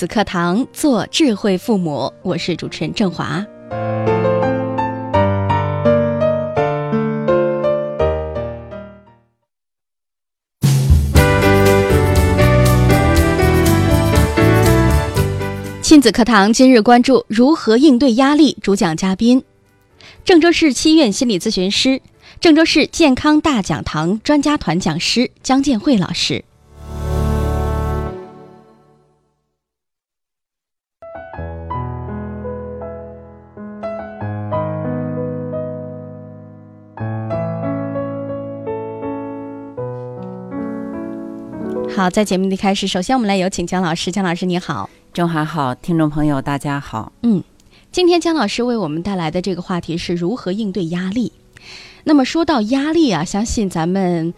子课堂，做智慧父母，我是主持人郑华。亲子课堂今日关注如何应对压力，主讲嘉宾：郑州市七院心理咨询师、郑州市健康大讲堂专家团讲师姜建慧老师。好，在节目的开始，首先我们来有请姜老师。姜老师你好，中华好，听众朋友大家好。嗯，今天姜老师为我们带来的这个话题是如何应对压力。那么说到压力啊，相信咱们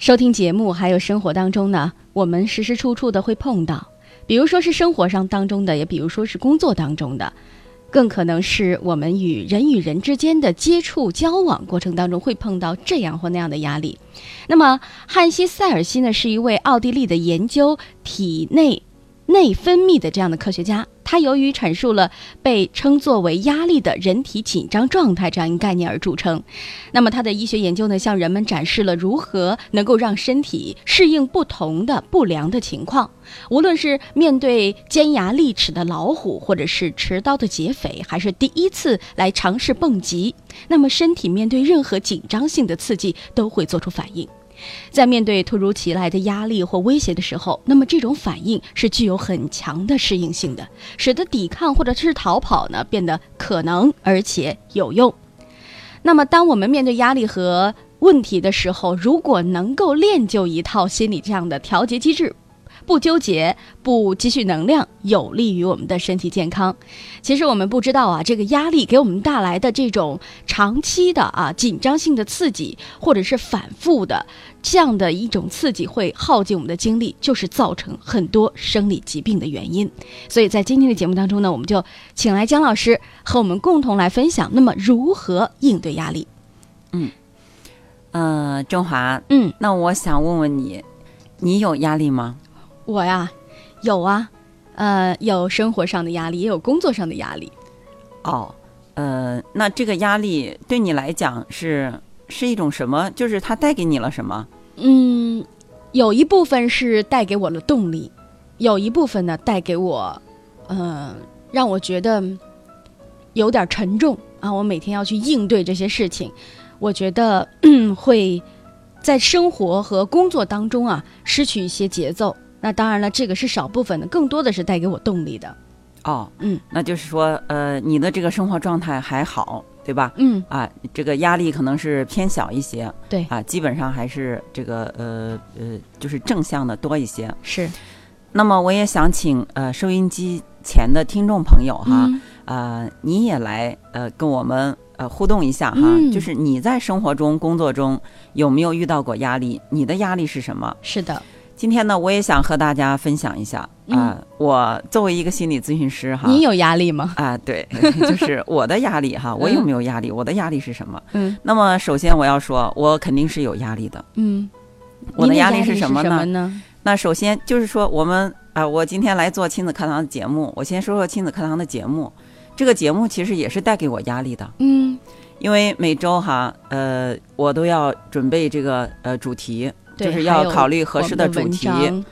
收听节目还有生活当中呢，我们时时处处的会碰到，比如说是生活上当中的，也比如说是工作当中的。更可能是我们与人与人之间的接触交往过程当中会碰到这样或那样的压力。那么，汉西塞尔西呢，是一位奥地利的研究体内内分泌的这样的科学家。他由于阐述了被称作为压力的人体紧张状态这样一个概念而著称。那么，他的医学研究呢，向人们展示了如何能够让身体适应不同的不良的情况。无论是面对尖牙利齿的老虎，或者是持刀的劫匪，还是第一次来尝试蹦极，那么身体面对任何紧张性的刺激都会做出反应。在面对突如其来的压力或威胁的时候，那么这种反应是具有很强的适应性的，使得抵抗或者是逃跑呢变得可能而且有用。那么，当我们面对压力和问题的时候，如果能够练就一套心理这样的调节机制。不纠结，不积蓄能量，有利于我们的身体健康。其实我们不知道啊，这个压力给我们带来的这种长期的啊紧张性的刺激，或者是反复的这样的一种刺激，会耗尽我们的精力，就是造成很多生理疾病的原因。所以在今天的节目当中呢，我们就请来姜老师和我们共同来分享，那么如何应对压力？嗯，呃，中华，嗯，那我想问问你，你有压力吗？我呀，有啊，呃，有生活上的压力，也有工作上的压力。哦，呃，那这个压力对你来讲是是一种什么？就是它带给你了什么？嗯，有一部分是带给我了动力，有一部分呢带给我，嗯，让我觉得有点沉重啊。我每天要去应对这些事情，我觉得会在生活和工作当中啊失去一些节奏。那当然了，这个是少部分的，更多的是带给我动力的。哦，嗯，那就是说，呃，你的这个生活状态还好，对吧？嗯，啊，这个压力可能是偏小一些。对，啊，基本上还是这个呃呃，就是正向的多一些。是。那么我也想请呃收音机前的听众朋友哈，呃，你也来呃跟我们呃互动一下哈，就是你在生活中、工作中有没有遇到过压力？你的压力是什么？是的。今天呢，我也想和大家分享一下啊。我作为一个心理咨询师哈，你有压力吗？啊，对，就是我的压力哈。我有没有压力？我的压力是什么？嗯。那么首先我要说，我肯定是有压力的。嗯。我的压力是什么呢？那首先就是说，我们啊，我今天来做亲子课堂的节目，我先说说亲子课堂的节目。这个节目其实也是带给我压力的。嗯。因为每周哈，呃，我都要准备这个呃主题。就是要考虑合适的主题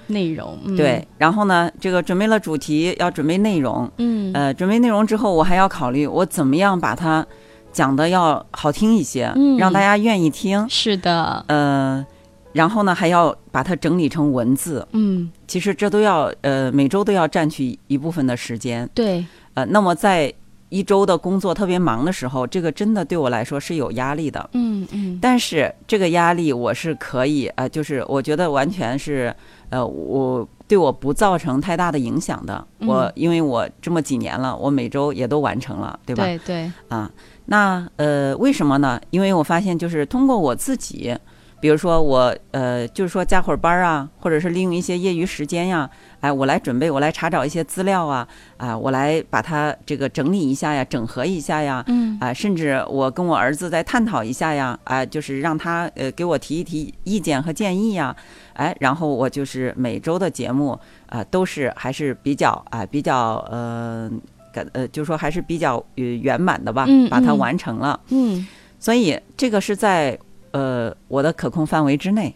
内容，对。然后呢，这个准备了主题，要准备内容，嗯，呃，准备内容之后，我还要考虑我怎么样把它讲的要好听一些，嗯，让大家愿意听。是的，呃，然后呢，还要把它整理成文字，嗯，其实这都要呃每周都要占据一部分的时间，对。呃，那么在。一周的工作特别忙的时候，这个真的对我来说是有压力的。嗯嗯。但是这个压力我是可以，呃，就是我觉得完全是，呃，我对对我不造成太大的影响的。嗯我因为我这么几年了，我每周也都完成了，对吧？对对，啊，那呃，为什么呢？因为我发现就是通过我自己，比如说我呃，就是说加会儿班儿啊，或者是利用一些业余时间呀，哎，我来准备，我来查找一些资料啊，啊，我来把它这个整理一下呀，整合一下呀，嗯啊，甚至我跟我儿子再探讨一下呀，啊，就是让他呃给我提一提意见和建议呀，哎，然后我就是每周的节目啊、都是还是比较啊、比较呃。感呃，就是说还是比较呃圆满的吧，嗯把它嗯完成了。嗯，所以这个是在呃我的可控范围之内。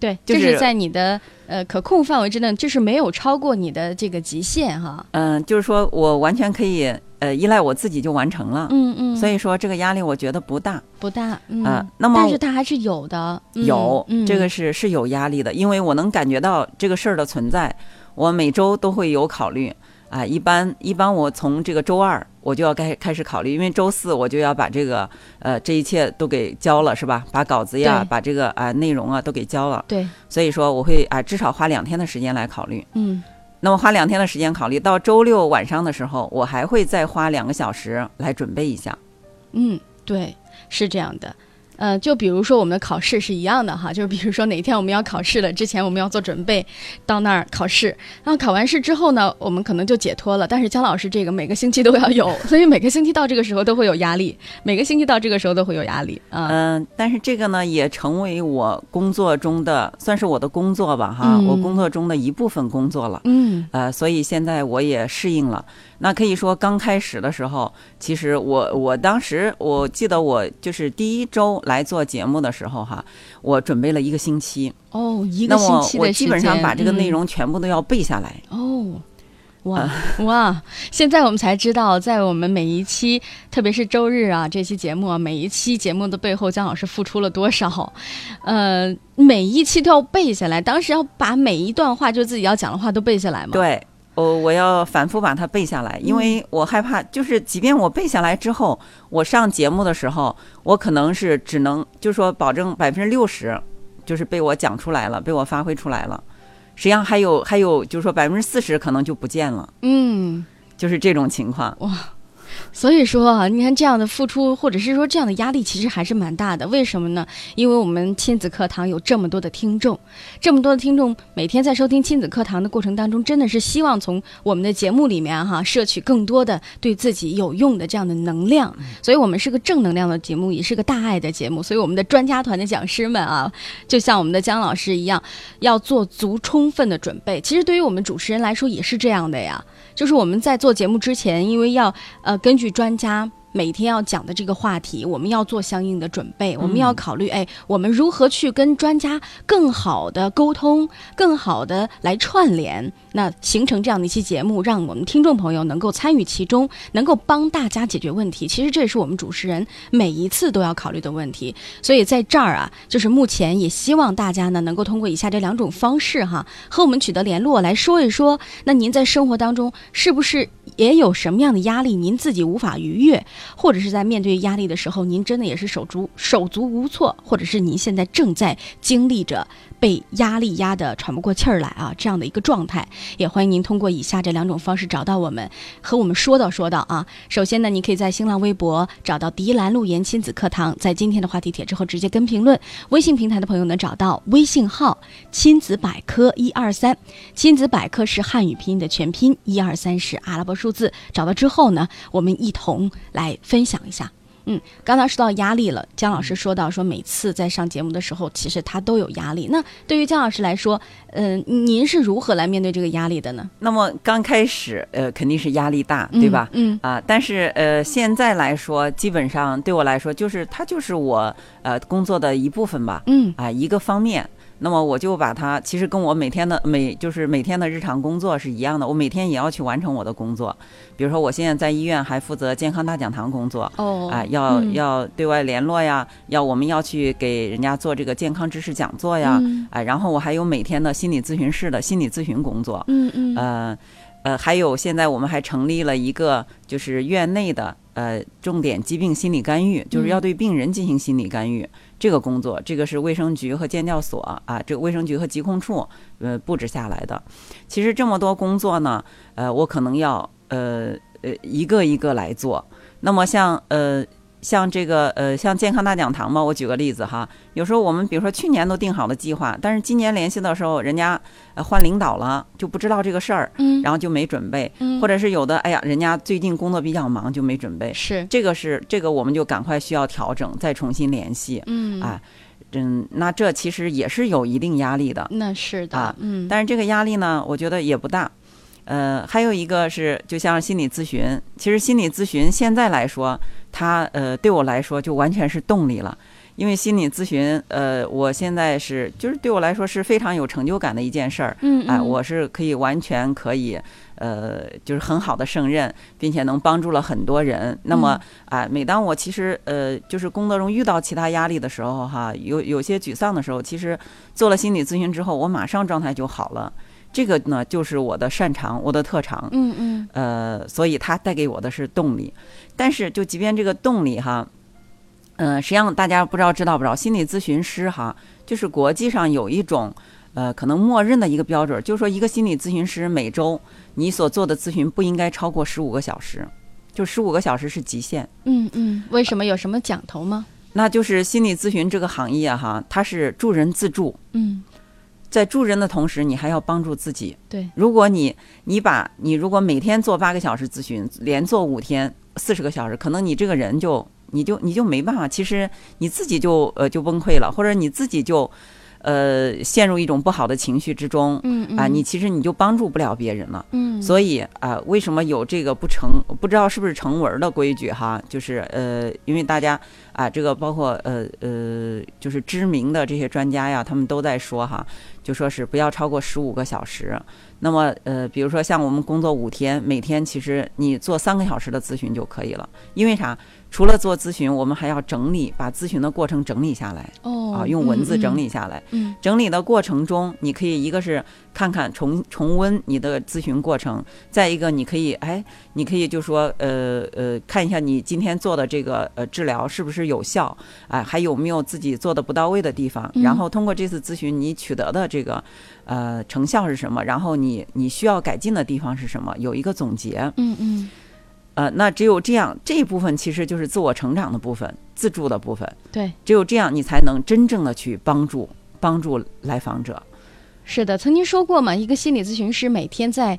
对，就是这是在你的呃可控范围之内，就是没有超过你的这个极限哈。嗯、就是说我完全可以呃依赖我自己就完成了。嗯嗯，所以说这个压力我觉得不大。不大，嗯，啊那么但是它还是有的，嗯有、嗯，这个是是有压力的，因为我能感觉到这个事儿的存在，我每周都会有考虑啊。一般一般我从这个周二我就要开开始考虑，因为周四我就要把这个呃这一切都给交了，是吧？把稿子呀，把这个啊、内容啊都给交了，对，所以说我会啊、至少花两天的时间来考虑。嗯那么花两天的时间考虑，到周六晚上的时候，我还会再花两个小时来准备一下。嗯，对，是这样的。呃，就比如说我们的考试是一样的哈，就是比如说哪天我们要考试了，之前我们要做准备，到那儿考试，然后考完试之后呢，我们可能就解脱了。但是姜老师这个每个星期都要有，所以每个星期到这个时候都会有压力，每个星期到这个时候都会有压力啊。嗯、但是这个呢，也成为我工作中的，算是我的工作吧，哈，嗯我工作中的一部分工作了。嗯呃，所以现在我也适应了。那可以说，刚开始的时候，其实我我当时我记得我就是第一周来做节目的时候，哈，我准备了一个星期，哦，一个星期的时间，我基本上把这个内嗯容全部都要背下来。哦，哇哇！现在我们才知道，在我们每一期，特别是周日啊这期节目啊，每一期节目的背后，姜老师付出了多少？呃，每一期都要背下来，当时要把每一段话，就自己要讲的话都背下来嘛。，对，我我要反复把它背下来，因为我害怕，就是即便我背下来之后，我上节目的时候，我可能是只能，就是说保证百分之六十，就是被我讲出来了，被我发挥出来了。实际上还有还有，就是说百分之四十可能就不见了，嗯。就是这种情况。所以说啊，你看这样的付出，或者是说这样的压力，其实还是蛮大的。为什么呢？因为我们亲子课堂有这么多的听众，这么多的听众每天在收听亲子课堂的过程当中，真的是希望从我们的节目里面哈、摄取更多的对自己有用的这样的能量。所以我们是个正能量的节目，也是个大爱的节目。所以我们的专家团的讲师们啊，就像我们的姜老师一样，要做足充分的准备。其实对于我们主持人来说也是这样的呀。就是我们在做节目之前，因为要呃根据专家。每天要讲的这个话题，我们要做相应的准备，我们要考虑，哎，我们如何去跟专家更好的沟通，更好的来串联，那形成这样的一期节目，让我们听众朋友能够参与其中，能够帮大家解决问题。其实这也是我们主持人每一次都要考虑的问题。所以在这儿啊，就是目前也希望大家呢能够通过以下这两种方式哈，和我们取得联络，来说一说，那您在生活当中是不是也有什么样的压力，您自己无法逾越，或者是在面对压力的时候，您真的也是手足手足无措，或者是您现在正在经历着被压力压得喘不过气儿来啊这样的一个状态，也欢迎您通过以下这两种方式找到我们，和我们说道说道啊。首先呢，你可以在新浪微博找到迪兰路言亲子课堂，在今天的话题帖之后直接跟评论。微信平台的朋友呢，找到微信号亲子百科一二三，亲子百科是汉语拼音的全拼，一二三是阿拉伯数字。找到之后呢，我们一同来分享一下。嗯，刚才说到压力了，姜老师说到说每次在上节目的时候，其实他都有压力。那对于姜老师来说，嗯、您是如何来面对这个压力的呢？那么刚开始，呃，肯定是压力大，对吧？嗯啊，但是呃，现在来说，基本上对我来说，就是它就是我呃工作的一部分吧，嗯啊，一个方面。那么我就把它，其实跟我每天的每就是每天的日常工作是一样的，我每天也要去完成我的工作。比如说，我现在在医院还负责健康大讲堂工作，哦啊，要、嗯要对外联络呀，要我们要去给人家做这个健康知识讲座呀，嗯啊，然后我还有每天的心理咨询室的心理咨询工作，嗯嗯呃呃，还有现在我们还成立了一个就是院内的呃重点疾病心理干预，就是要对病人进行心理干预。这个工作，这个是卫生局和监教所啊，这个卫生局和疾控处呃布置下来的。其实这么多工作呢，呃，我可能要呃呃一个一个来做。那么像呃。像这个呃，像健康大讲堂嘛，我举个例子哈。有时候我们比如说去年都定好了计划，但是今年联系的时候，人家呃换领导了，就不知道这个事儿，嗯，然后就没准备，嗯，或者是有的，哎呀，人家最近工作比较忙，就没准备。是这个是这个，我们就赶快需要调整，再重新联系。嗯啊，嗯，那这其实也是有一定压力的。那是的，啊嗯，但是这个压力呢，我觉得也不大。呃，还有一个是，就像心理咨询，其实心理咨询现在来说，它呃对我来说就完全是动力了，因为心理咨询，呃，我现在是就是对我来说是非常有成就感的一件事儿，嗯哎、嗯我是可以完全可以，呃，就是很好的胜任，并且能帮助了很多人。那么，嗯哎、每当我其实呃，就是工作中遇到其他压力的时候，哈，有有些沮丧的时候，其实做了心理咨询之后，我马上状态就好了。这个呢，就是我的擅长，我的特长。嗯嗯呃，所以它带给我的是动力。但是，就即便这个动力哈，呃，实际上大家不知道知道不知道，心理咨询师哈，就是国际上有一种呃可能默认的一个标准，就是说一个心理咨询师每周你所做的咨询不应该超过十五个小时，就十五个小时是极限。嗯嗯，为什么有什么讲头吗？那就是心理咨询这个行业哈，它是助人自助，嗯，在助人的同时，你还要帮助自己。对，如果你你把你如果每天做八个小时咨询，连做五天四十个小时，可能你这个人就你就你就没办法，其实你自己就呃就崩溃了，或者你自己就呃陷入一种不好的情绪之中。嗯嗯啊，你其实你就帮助不了别人了。嗯，所以啊、为什么有这个不成不知道是不是成文的规矩哈？就是呃，因为大家啊，这个包括呃呃，就是知名的这些专家呀，他们都在说哈，就说是不要超过十五个小时。那么呃，比如说像我们工作五天，每天其实你做三个小时的咨询就可以了。因为啥？除了做咨询，我们还要整理，把咨询的过程整理下来哦啊，用文字整，理下来。嗯整理的过程中，你可以一个是看看重重温你的咨询过程，再一个你可以哎，你可以就说呃呃看一下你今天做的这个呃治疗是不是有效，哎、还有没有自己做的不到位的地方，嗯然后通过这次咨询你取得的这个呃成效是什么，然后你你需要改进的地方是什么，有一个总结。嗯嗯，呃，那只有这样，这一部分其实就是自我成长的部分，自助的部分。对，只有这样，你才能真正的去帮助帮助来访者。是的，曾经说过嘛，一个心理咨询师每天在。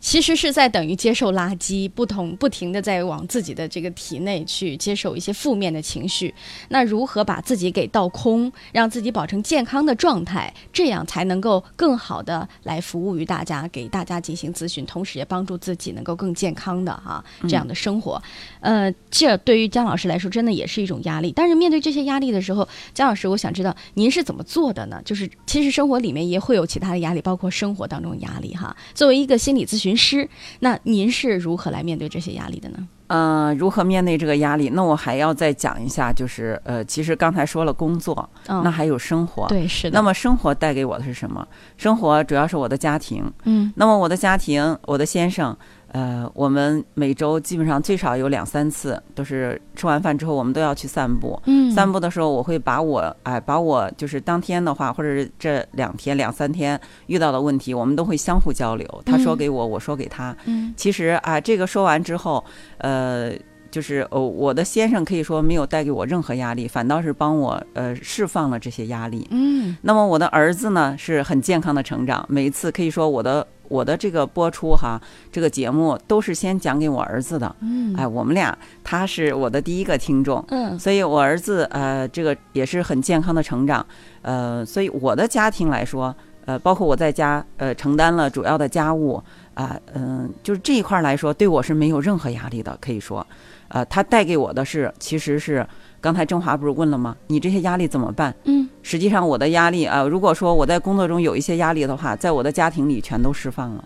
其实是在等于接受垃圾，不同不停的在往自己的这个体内去接受一些负面的情绪。那如何把自己给倒空，让自己保持健康的状态，这样才能够更好的来服务于大家，给大家进行咨询，同时也帮助自己能够更健康的哈、这样的生活。呃，这对于姜老师来说真的也是一种压力。但是面对这些压力的时候，姜老师，我想知道您是怎么做的呢？就是其实生活里面也会有其他的压力，包括生活当中的压力哈。作为一个心理咨询师，那您是如何来面对这些压力的呢？呃，如何面对这个压力？那我还要再讲一下，就是呃，其实刚才说了工作，嗯，那还有生活。对，是的。那么生活带给我的是什么？生活主要是我的家庭。嗯那么我的家庭，我的先生，呃，我们每周基本上最少有两三次，都是吃完饭之后，我们都要去散步。嗯，散步的时候，我会把我哎，把我就是当天的话，或者是这两天、两三天遇到的问题，我们都会相互交流。他说嗯给我，我说给他。嗯其实啊，这个说完之后，呃，就是哦，我的先生可以说没有带给我任何压力，反倒是帮我呃释放了这些压力。嗯那么我的儿子呢是很健康的成长，每一次可以说我的我的这个播出哈，这个节目都是先讲给我儿子的。嗯，哎，我们俩他是我的第一个听众，嗯。所以我儿子呃这个也是很健康的成长，呃，所以我的家庭来说，呃，包括我在家呃承担了主要的家务啊，嗯、就是这一块儿来说，对我是没有任何压力的，可以说，呃，他带给我的是其实是刚才郑华不是问了吗？你这些压力怎么办？嗯实际上我的压力啊、如果说我在工作中有一些压力的话，在我的家庭里全都释放了。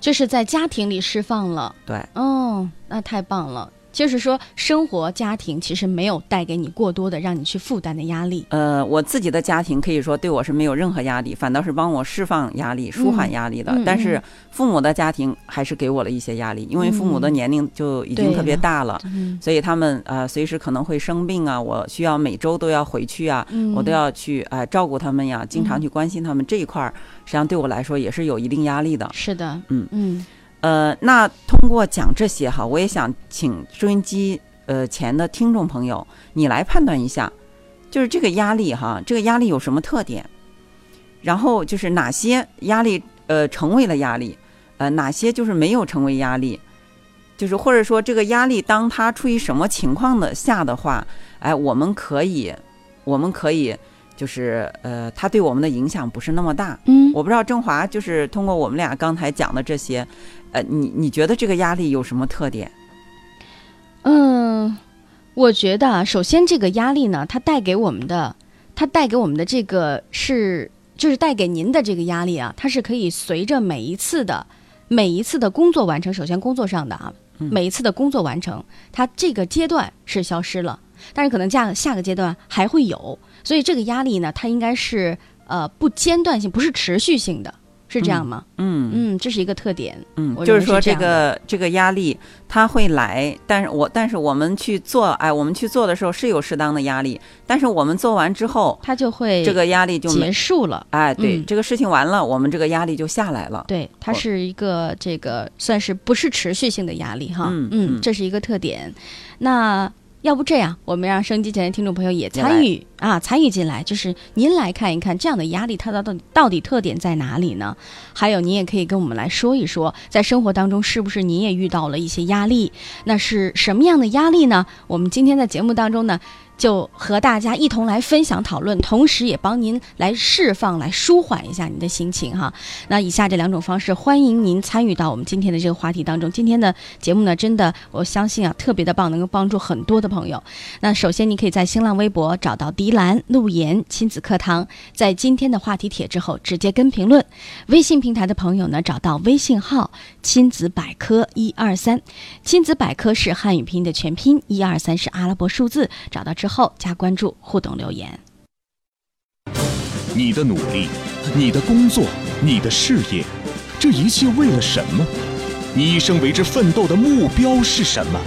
这是在家庭里释放了。对，哦，那太棒了。就是说，生活家庭其实没有带给你过多的让你去负担的压力。呃，我自己的家庭可以说对我是没有任何压力，反倒是帮我释放压力、舒缓压力的。但是父母的家庭还是给我了一些压力，因为父母的年龄就已经特别大了，嗯。所以他们呃随时可能会生病啊，我需要每周都要回去啊，嗯。我都要去呃照顾他们呀，经常去关心他们这一块儿，实际上对我来说也是有一定压力的。是的，嗯。嗯呃，那通过讲这些哈，我也想请收音机呃前的听众朋友，你来判断一下，就是这个压力哈，这个压力有什么特点？然后就是哪些压力呃成为了压力，呃哪些就是没有成为压力，就是或者说这个压力当它处于什么情况的下的话，哎，我们可以我们可以就是呃，它对我们的影响不是那么大，嗯，我不知道郑华，就是通过我们俩刚才讲的这些，呃，你你觉得这个压力有什么特点？嗯，我觉得啊，首先这个压力呢，它带给我们的，它带给我们的这个是，就是带给您的这个压力啊，它是可以随着每一次的每一次的工作完成，首先工作上的啊，嗯每一次的工作完成，它这个阶段是消失了，但是可能下下个阶段还会有，所以这个压力呢，它应该是呃不间断性，不是持续性的，是这样吗？嗯嗯，这是一个特点。嗯我，就是说这个这个压力它会来，但是我但是我们去做，哎，我们去做的时候是有适当的压力，但是我们做完之后，它就会这个压力就结，束了。哎，对，嗯这个事情完了，我们这个压力就下来了。对，它是一个这个算是不是持续性的压力哈，嗯嗯这是一个特点。那要不这样，我们让收音机前的听众朋友也参与啊，参与进来，就是您来看一看这样的压力它到底到底特点在哪里呢？还有，您也可以跟我们来说一说，在生活当中是不是您也遇到了一些压力？那是什么样的压力呢？我们今天在节目当中呢，就和大家一同来分享讨论，同时也帮您来释放、来舒缓一下您的心情哈。那以下这两种方式，欢迎您参与到我们今天的这个话题当中。今天的节目呢，真的我相信啊，特别的棒，能够帮助很多的朋友。那首先，你可以在新浪微博找到迪兰路言亲子课堂，在今天的话题帖之后直接跟评论。微信平台的朋友呢，找到微信号亲子百科一二三，亲子百科是汉语拼音的全拼，一二三是阿拉伯数字，找到之加关注，互动留言。你的努力，你的工作，你的事业，这一切为了什么？你一生为之奋斗的目标是什么？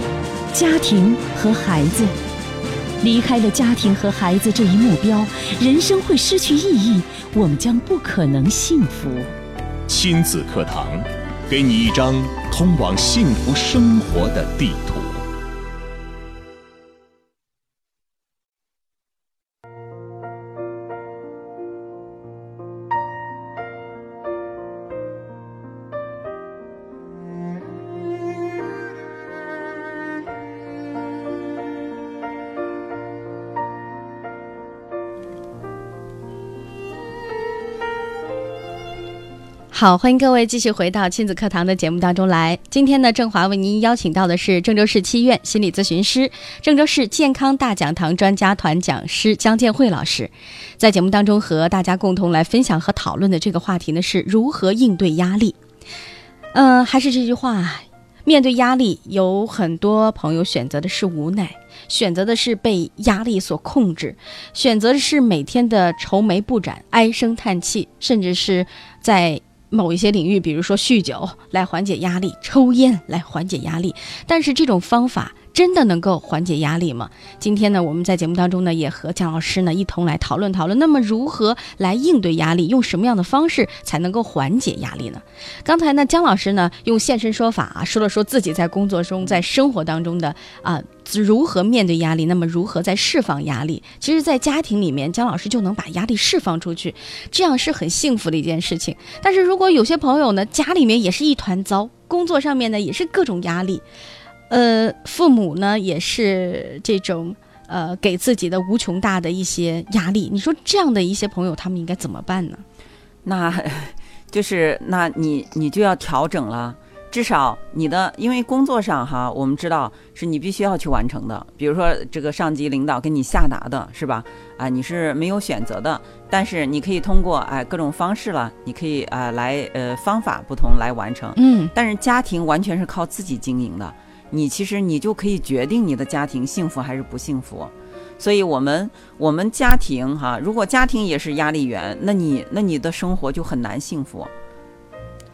家庭和孩子，离开了家庭和孩子这一目标，人生会失去意义，我们将不可能幸福。亲子课堂，给你一张通往幸福生活的地图。好，欢迎各位继续回到亲子课堂的节目当中来。今天呢，郑华为您邀请到的是郑州市七院心理咨询师、郑州市健康大讲堂专家团讲师江建慧老师，在节目当中和大家共同来分享和讨论的这个话题呢是如何应对压力。嗯、还是这句话，面对压力，有很多朋友选择的是无奈，选择的是被压力所控制，选择的是每天的愁眉不展、唉声叹气，甚至是在某一些领域，比如说酗酒来缓解压力，抽烟来缓解压力。但是这种方法真的能够缓解压力吗？今天呢，我们在节目当中呢，也和姜老师呢一同来讨论讨论，那么如何来应对压力，用什么样的方式才能够缓解压力呢？刚才呢，姜老师呢用现身说法啊，说了说自己在工作中、在生活当中的啊。如何面对压力？那么如何在释放压力？其实，在家庭里面，姜老师就能把压力释放出去，这样是很幸福的一件事情。但是如果有些朋友呢，家里面也是一团糟，工作上面呢也是各种压力，呃，父母呢也是这种呃给自己的无穷大的一些压力。你说这样的一些朋友，他们应该怎么办呢？那 就是那你你就要调整了。至少你的，因为工作上哈，我们知道是你必须要去完成的。比如说这个上级领导给你下达的是吧？啊，你是没有选择的，但是你可以通过哎各种方式了，你可以啊来呃方法不同来完成。嗯但是家庭完全是靠自己经营的，你其实你就可以决定你的家庭幸福还是不幸福。所以，我们我们家庭哈，如果家庭也是压力源，那你那你的生活就很难幸福。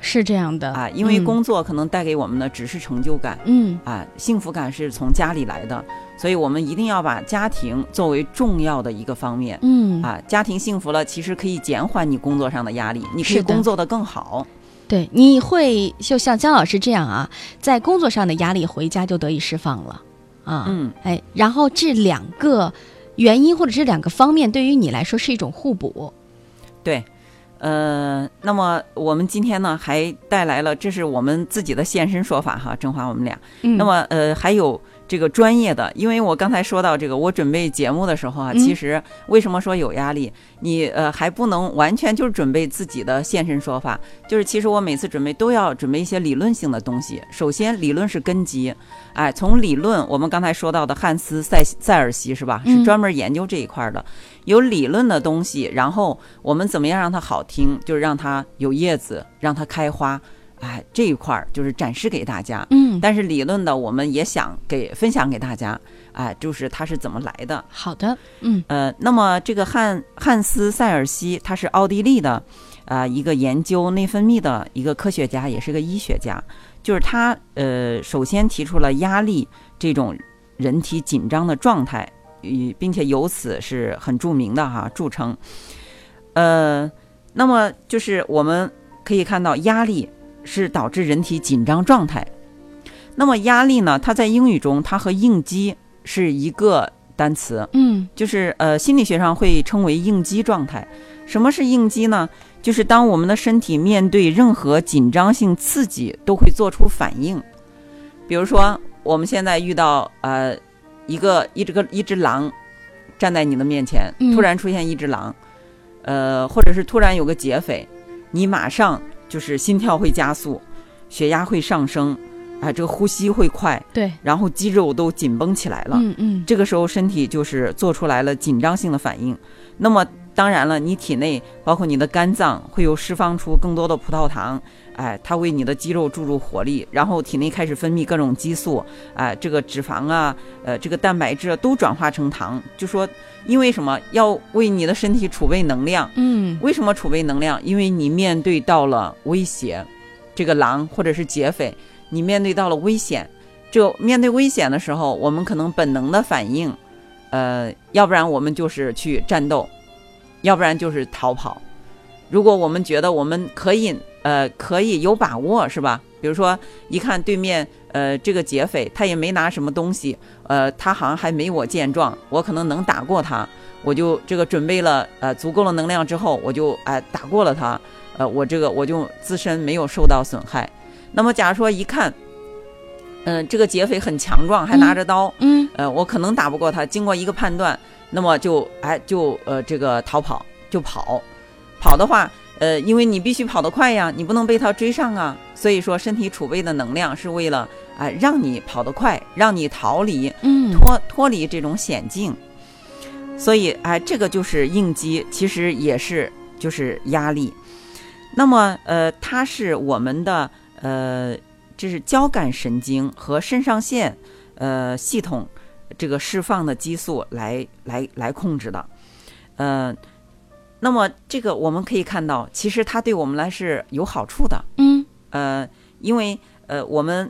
是这样的啊，因为工作可能带给我们的只是成就感，嗯啊，幸福感是从家里来的，所以我们一定要把家庭作为重要的一个方面，嗯啊，家庭幸福了，其实可以减缓你工作上的压力，你可以工作的更好。对，你会就像姜老师这样啊，在工作上的压力回家就得以释放了。啊，嗯，哎，然后这两个原因或者这两个方面对于你来说是一种互补，对，呃，那么我们今天呢还带来了，这是我们自己的现身说法哈，郑华我们俩，嗯，那么呃还有。这个专业的，因为我刚才说到这个，我准备节目的时候啊，其实为什么说有压力？你呃还不能完全就是准备自己的现身说法，就是其实我每次准备都要准备一些理论性的东西。首先，理论是根基，哎，从理论，我们刚才说到的汉斯塞塞尔西是吧？是专门研究这一块的，有理论的东西，然后我们怎么样让它好听？就是让它有叶子，让它开花。哎，这一块儿就是展示给大家，嗯，但是理论的我们也想给分享给大家，哎，就是它是怎么来的。好的，嗯，呃，那么这个汉汉斯塞尔西，他是奥地利的，啊，一个研究内分泌的一个科学家，也是个医学家，就是他呃，首先提出了压力这种人体紧张的状态，与并且由此是很著名的哈，著称。呃，那么就是我们可以看到压力。是导致人体紧张状态。那么压力呢？它在英语中，它和应激是一个单词。嗯，就是呃，心理学上会称为应激状态。什么是应激呢？就是当我们的身体面对任何紧张性刺激，都会做出反应。比如说，我们现在遇到呃一个一只个一只狼站在你的面前，突然出现一只狼，呃，或者是突然有个劫匪，你马上。就是心跳会加速，血压会上升，啊，这个呼吸会快，对，然后肌肉都紧绷起来了，嗯嗯，这个时候身体就是做出来了紧张性的反应。那么当然了，你体内包括你的肝脏会有释放出更多的葡萄糖，哎，它为你的肌肉注入活力，然后体内开始分泌各种激素，哎，这个脂肪啊，呃，这个蛋白质都转化成糖，就说。因为什么要为你的身体储备能量？嗯，为什么储备能量？因为你面对到了威胁，这个狼或者是劫匪，你面对到了危险。这面对危险的时候，我们可能本能的反应，呃，要不然我们就是去战斗，要不然就是逃跑。如果我们觉得我们可以，呃，可以有把握，是吧？比如说，一看对面。呃，这个劫匪他也没拿什么东西，呃，他好像还没我健壮，我可能能打过他，我就这个准备了呃足够的能量之后，我就哎打过了他，呃，我这个我就自身没有受到损害。那么假如说一看，嗯，这个劫匪很强壮，还拿着刀，嗯，呃，我可能打不过他，经过一个判断，那么就哎就呃这个逃跑就跑，跑的话。呃，因为你必须跑得快呀，你不能被他追上啊。所以说，身体储备的能量是为了啊，让你跑得快，让你逃离，嗯，脱脱离这种险境。所以，哎，这个就是应激，其实也是就是压力。那么，呃，它是我们的呃，这是交感神经和肾上腺呃系统这个释放的激素来来来控制的，呃。那么这个我们可以看到，其实它对我们来是有好处的。嗯，呃，因为呃我们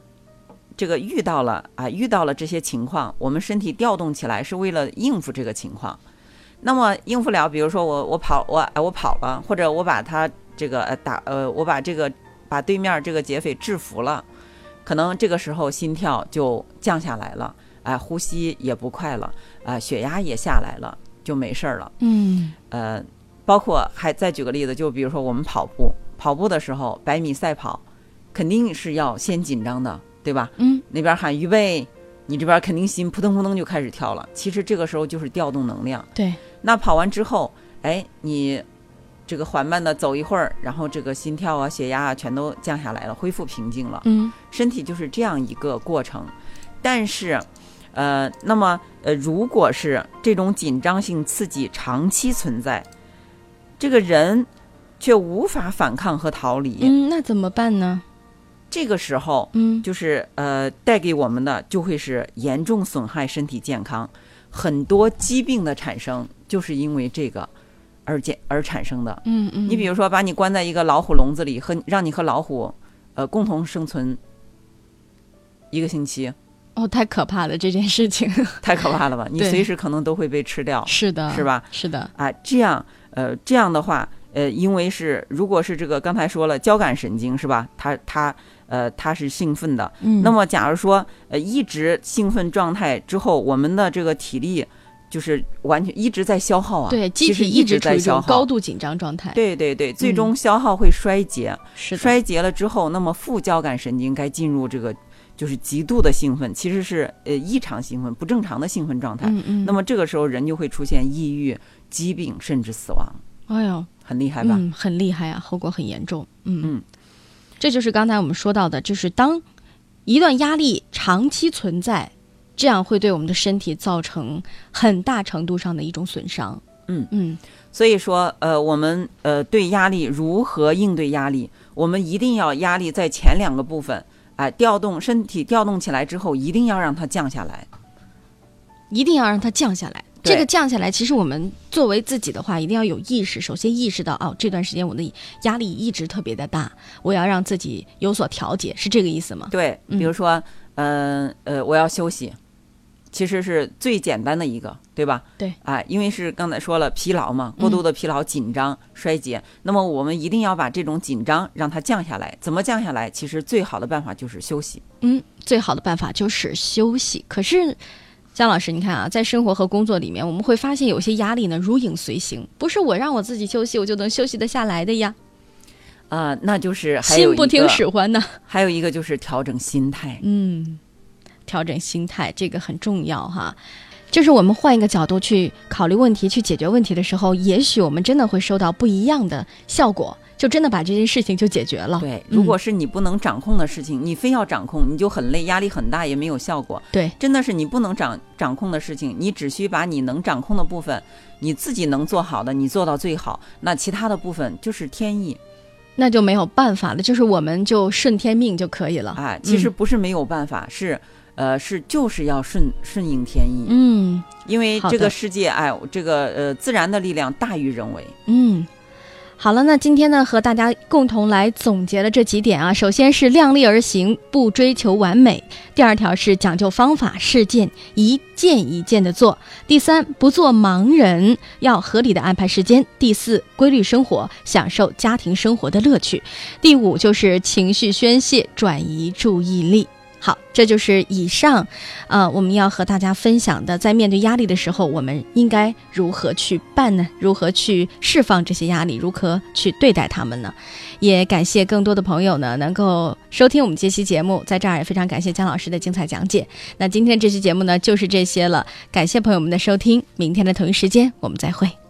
这个遇到了啊，遇到了这些情况，我们身体调动起来是为了应付这个情况。那么应付了，比如说我我跑我我跑了，或者我把他这个呃打呃我把这个把对面这个劫匪制服了，可能这个时候心跳就降下来了，哎，呼吸也不快了，啊，血压也下来了，就没事儿了。嗯，呃。包括还再举个例子，就比如说我们跑步，跑步的时候百米赛跑，肯定是要先紧张的，对吧？嗯，那边喊预备，你这边肯定心扑腾扑腾就开始跳了。其实这个时候就是调动能量。对。那跑完之后，哎，你这个缓慢的走一会儿，然后这个心跳啊、血压啊全都降下来了，恢复平静了。嗯，身体就是这样一个过程。但是，呃，那么呃，如果是这种紧张性刺激长期存在。这个人却无法反抗和逃离。嗯，那怎么办呢？这个时候，嗯，就是呃，带给我们的就会是严重损害身体健康，很多疾病的产生就是因为这个而建而产生的。嗯嗯，你比如说，把你关在一个老虎笼子里，和让你和老虎呃共同生存一个星期，哦，太可怕了这件事情。太可怕了吧？你随时可能都会被吃掉。是的，是吧？是的，啊，这样呃这样的话，呃，因为是如果是这个刚才说了交感神经是吧？它它呃它是兴奋的。嗯，那么假如说呃一直兴奋状态之后，我们的这个体力就是完全一直在消耗啊。对，机体一直在消耗。高度紧张状态。，对对对，最嗯终消耗会衰竭，是，衰竭了之后，那么副交感神经该进入这个就是极度的兴奋，其实是呃异常兴奋、不正常的兴奋状态。嗯嗯。那么这个时候人就会出现抑郁、疾病甚至死亡，哎呦，很厉害吧？嗯，很厉害啊，后果很严重。嗯嗯，这就是刚才我们说到的，就是当一段压力长期存在，这样会对我们的身体造成很大程度上的一种损伤。嗯嗯所以说，呃，我们呃对压力如何应对压力，我们一定要压力在前两个部分，哎、调动身体调动起来之后，一定要让它降下来。一定要让它降下来。这个降下来，其实我们作为自己的话，一定要有意识。首先意识到，哦，这段时间我的压力一直特别的大，我要让自己有所调节，是这个意思吗？对，嗯比如说，嗯呃我要休息，其实是最简单的一个，对吧？对，啊，因为是刚才说了疲劳嘛，过度的疲劳、紧张、衰竭，那么我们一定要把这种紧张让它降下来。怎么降下来？其实最好的办法就是休息。嗯，最好的办法就是休息。可是，姜老师，你看啊，在生活和工作里面，我们会发现有些压力呢如影随形，不是我让我自己休息，我就能休息得下来的呀。啊、那就是心不听，使唤呢。还有一个就是调整心态。嗯，调整心态这个很重要哈。就是我们换一个角度去考虑问题、去解决问题的时候，也许我们真的会收到不一样的效果，就真的把这件事情就解决了。对，嗯如果是你不能掌控的事情，你非要掌控，你就很累，压力很大，也没有效果。对，真的是你不能掌掌控的事情，你只需把你能掌控的部分，你自己能做好的，你做到最好，那其他的部分就是天意。那就没有办法了，就是我们就顺天命就可以了。哎，其实嗯不是没有办法，是呃是就是要顺顺应天意，嗯因为这个世界哎，这个呃自然的力量大于人为。嗯。好了，那今天呢，和大家共同来总结了这几点啊。首先是量力而行，不追求完美；第二条是讲究方法，事件一件一件的做；第三，不做盲人，要合理的安排时间；第四，规律生活，享受家庭生活的乐趣；第五，就是情绪宣泄，转移注意力。好，这就是以上，呃，我们要和大家分享的，在面对压力的时候，我们应该如何去办呢？如何去释放这些压力？如何去对待他们呢？也感谢更多的朋友呢能够收听我们这期节目，在这儿也非常感谢姜老师的精彩讲解。那今天这期节目呢就是这些了，感谢朋友们的收听，明天的同一时间我们再会。